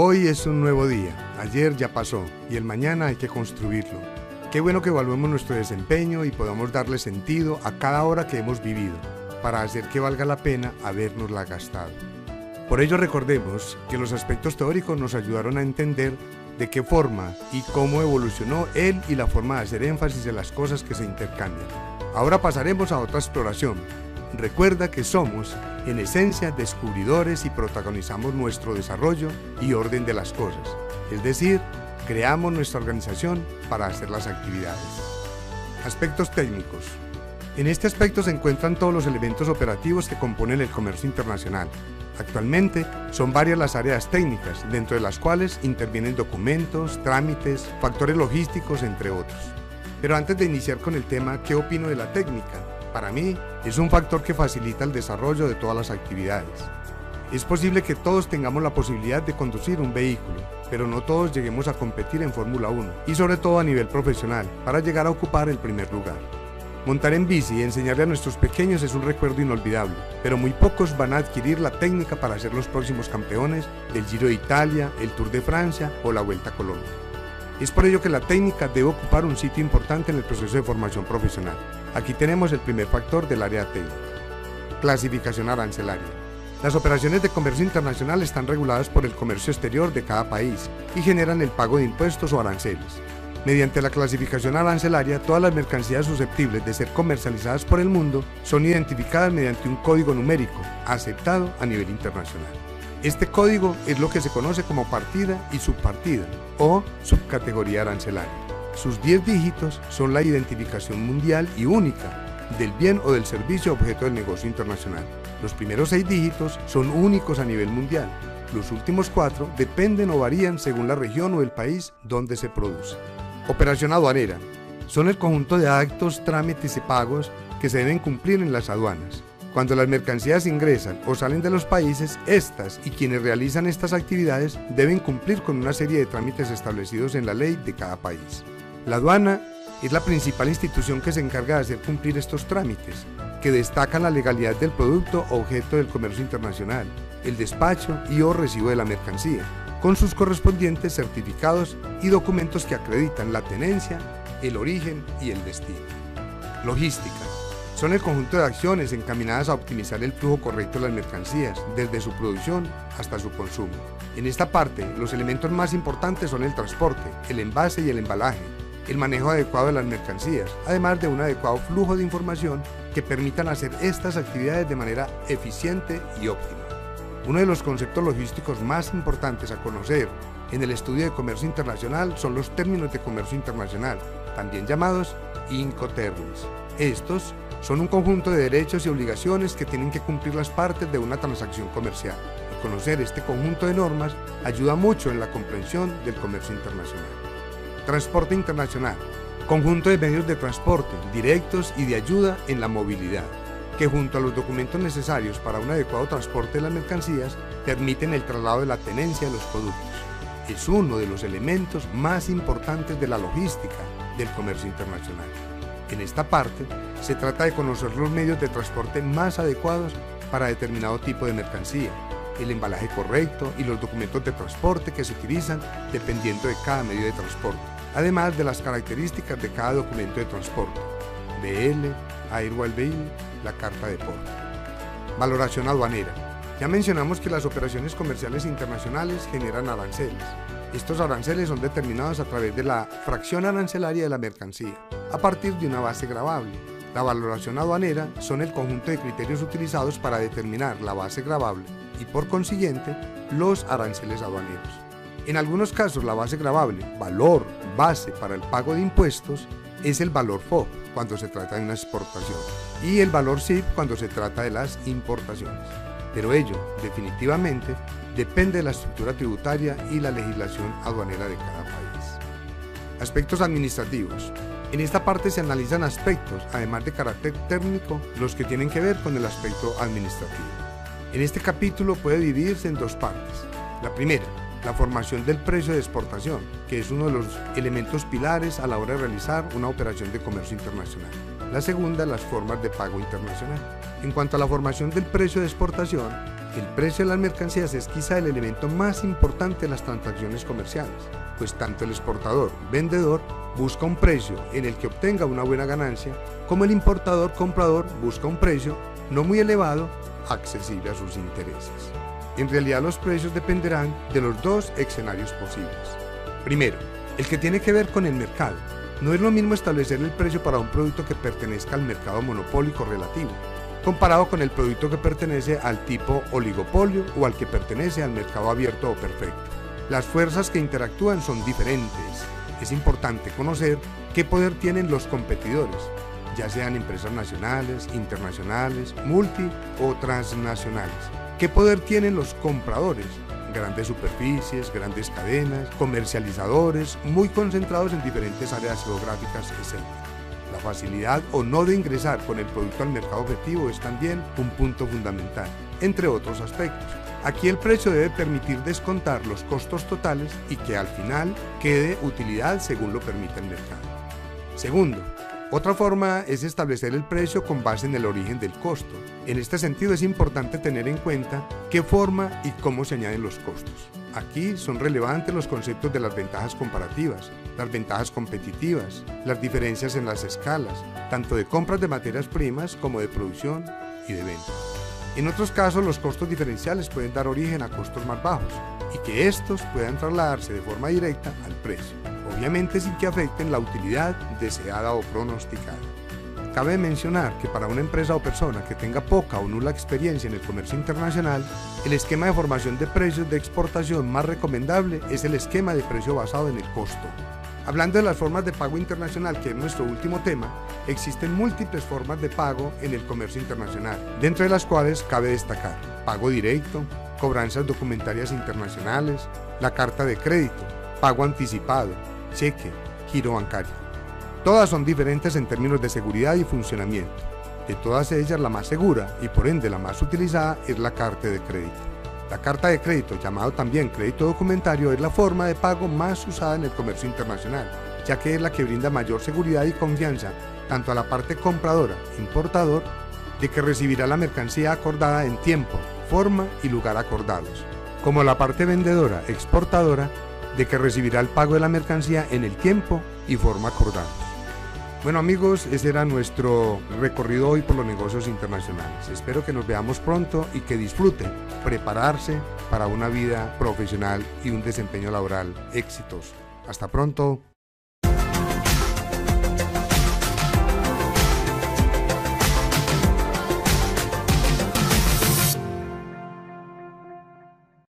Hoy es un nuevo día, ayer ya pasó y el mañana hay que construirlo. Qué bueno que evaluemos nuestro desempeño y podamos darle sentido a cada hora que hemos vivido, para hacer que valga la pena habernosla gastado. Por ello recordemos que los aspectos teóricos nos ayudaron a entender de qué forma y cómo evolucionó él y la forma de hacer énfasis en las cosas que se intercambian. Ahora pasaremos a otra exploración. Recuerda que somos, en esencia, descubridores y protagonizamos nuestro desarrollo y orden de las cosas. Es decir, creamos nuestra organización para hacer las actividades. Aspectos técnicos. En este aspecto se encuentran todos los elementos operativos que componen el comercio internacional, Actualmente son varias las áreas técnicas, dentro de las cuales intervienen documentos, trámites, factores logísticos, entre otros. Pero antes de iniciar con el tema, ¿qué opino de la técnica? Para mí, es un factor que facilita el desarrollo de todas las actividades. Es posible que todos tengamos la posibilidad de conducir un vehículo, pero no todos lleguemos a competir en Fórmula 1, y sobre todo a nivel profesional, para llegar a ocupar el primer lugar. Montar en bici y enseñarle a nuestros pequeños es un recuerdo inolvidable, pero muy pocos van a adquirir la técnica para ser los próximos campeones del Giro de Italia, el Tour de Francia o la Vuelta a Colombia. Es por ello que la técnica debe ocupar un sitio importante en el proceso de formación profesional. Aquí tenemos el primer factor del área técnica. Clasificación arancelaria. Las operaciones de comercio internacional están reguladas por el comercio exterior de cada país y generan el pago de impuestos o aranceles. Mediante la clasificación arancelaria, todas las mercancías susceptibles de ser comercializadas por el mundo son identificadas mediante un código numérico aceptado a nivel internacional. Este código es lo que se conoce como partida y subpartida o subcategoría arancelaria. Sus 10 dígitos son la identificación mundial y única del bien o del servicio objeto del negocio internacional. Los primeros 6 dígitos son únicos a nivel mundial. Los últimos 4 dependen o varían según la región o el país donde se produce. Operación aduanera. Son el conjunto de actos, trámites y pagos que se deben cumplir en las aduanas. Cuando las mercancías ingresan o salen de los países, estas y quienes realizan estas actividades deben cumplir con una serie de trámites establecidos en la ley de cada país. La aduana es la principal institución que se encarga de hacer cumplir estos trámites, que destacan la legalidad del producto objeto del comercio internacional, el despacho y o recibo de la mercancía, con sus correspondientes certificados y documentos que acreditan la tenencia, el origen y el destino. Logística. Son el conjunto de acciones encaminadas a optimizar el flujo correcto de las mercancías, desde su producción hasta su consumo. En esta parte, los elementos más importantes son el transporte, el envase y el embalaje, el manejo adecuado de las mercancías, además de un adecuado flujo de información que permitan hacer estas actividades de manera eficiente y óptima. Uno de los conceptos logísticos más importantes a conocer en el estudio de comercio internacional son los términos de comercio internacional, también llamados Incoterms. Estos son un conjunto de derechos y obligaciones que tienen que cumplir las partes de una transacción comercial. Y conocer este conjunto de normas ayuda mucho en la comprensión del comercio internacional. Transporte internacional. Conjunto de medios de transporte directos y de ayuda en la movilidad que junto a los documentos necesarios para un adecuado transporte de las mercancías permiten el traslado de la tenencia de los productos. Es uno de los elementos más importantes de la logística del comercio internacional. En esta parte, se trata de conocer los medios de transporte más adecuados para determinado tipo de mercancía, el embalaje correcto y los documentos de transporte que se utilizan dependiendo de cada medio de transporte, además de las características de cada documento de transporte, BL, Airwall Bill, la carta de porte. Valoración aduanera. Ya mencionamos que las operaciones comerciales internacionales generan aranceles. Estos aranceles son determinados a través de la fracción arancelaria de la mercancía, a partir de una base gravable. La valoración aduanera son el conjunto de criterios utilizados para determinar la base gravable y por consiguiente los aranceles aduaneros. En algunos casos la base gravable, valor base para el pago de impuestos, es el valor FOB cuando se trata de una exportación y el valor SIP cuando se trata de las importaciones. Pero ello, definitivamente, depende de la estructura tributaria y la legislación aduanera de cada país. Aspectos administrativos. En esta parte se analizan aspectos, además de carácter técnico, los que tienen que ver con el aspecto administrativo. En este capítulo puede dividirse en dos partes. La primera, la formación del precio de exportación, que es uno de los elementos pilares a la hora de realizar una operación de comercio internacional. La segunda, las formas de pago internacional. En cuanto a la formación del precio de exportación, El precio de las mercancías es quizá el elemento más importante de las transacciones comerciales, pues tanto el exportador, vendedor, busca un precio en el que obtenga una buena ganancia, como el importador, comprador, busca un precio no muy elevado, accesible a sus intereses. En realidad los precios dependerán de los dos escenarios posibles. Primero, el que tiene que ver con el mercado. No es lo mismo establecer el precio para un producto que pertenezca al mercado monopólico relativo, comparado con el producto que pertenece al tipo oligopolio o al que pertenece al mercado abierto o perfecto. Las fuerzas que interactúan son diferentes. Es importante conocer qué poder tienen los competidores, ya sean empresas nacionales, internacionales, multi o transnacionales. ¿Qué poder tienen los compradores? Grandes superficies, grandes cadenas, comercializadores, muy concentrados en diferentes áreas geográficas, etc. La facilidad o no de ingresar con el producto al mercado objetivo es también un punto fundamental, entre otros aspectos. Aquí el precio debe permitir descontar los costos totales y que al final quede utilidad según lo permita el mercado. Segundo, otra forma es establecer el precio con base en el origen del costo. En este sentido es importante tener en cuenta qué forma y cómo se añaden los costos. Aquí son relevantes los conceptos de las ventajas comparativas, las ventajas competitivas, las diferencias en las escalas, tanto de compras de materias primas como de producción y de venta. En otros casos los costos diferenciales pueden dar origen a costos más bajos y que estos puedan trasladarse de forma directa al precio obviamente sin que afecten la utilidad deseada o pronosticada. Cabe mencionar que para una empresa o persona que tenga poca o nula experiencia en el comercio internacional, el esquema de formación de precios de exportación más recomendable es el esquema de precio basado en el costo. Hablando de las formas de pago internacional, que es nuestro último tema, existen múltiples formas de pago en el comercio internacional, dentro de las cuales cabe destacar pago directo, cobranzas documentarias internacionales, la carta de crédito, pago anticipado, cheque, giro bancario. Todas son diferentes en términos de seguridad y funcionamiento. De todas ellas, la más segura y por ende la más utilizada es la carta de crédito. La carta de crédito, llamado también crédito documentario, es la forma de pago más usada en el comercio internacional, ya que es la que brinda mayor seguridad y confianza tanto a la parte compradora, importador, de que recibirá la mercancía acordada en tiempo, forma y lugar acordados, como la parte vendedora, exportadora, de que recibirá el pago de la mercancía en el tiempo y forma acordada. Bueno amigos, ese era nuestro recorrido hoy por los negocios internacionales. Espero que nos veamos pronto y que disfruten prepararse para una vida profesional y un desempeño laboral exitoso. Hasta pronto.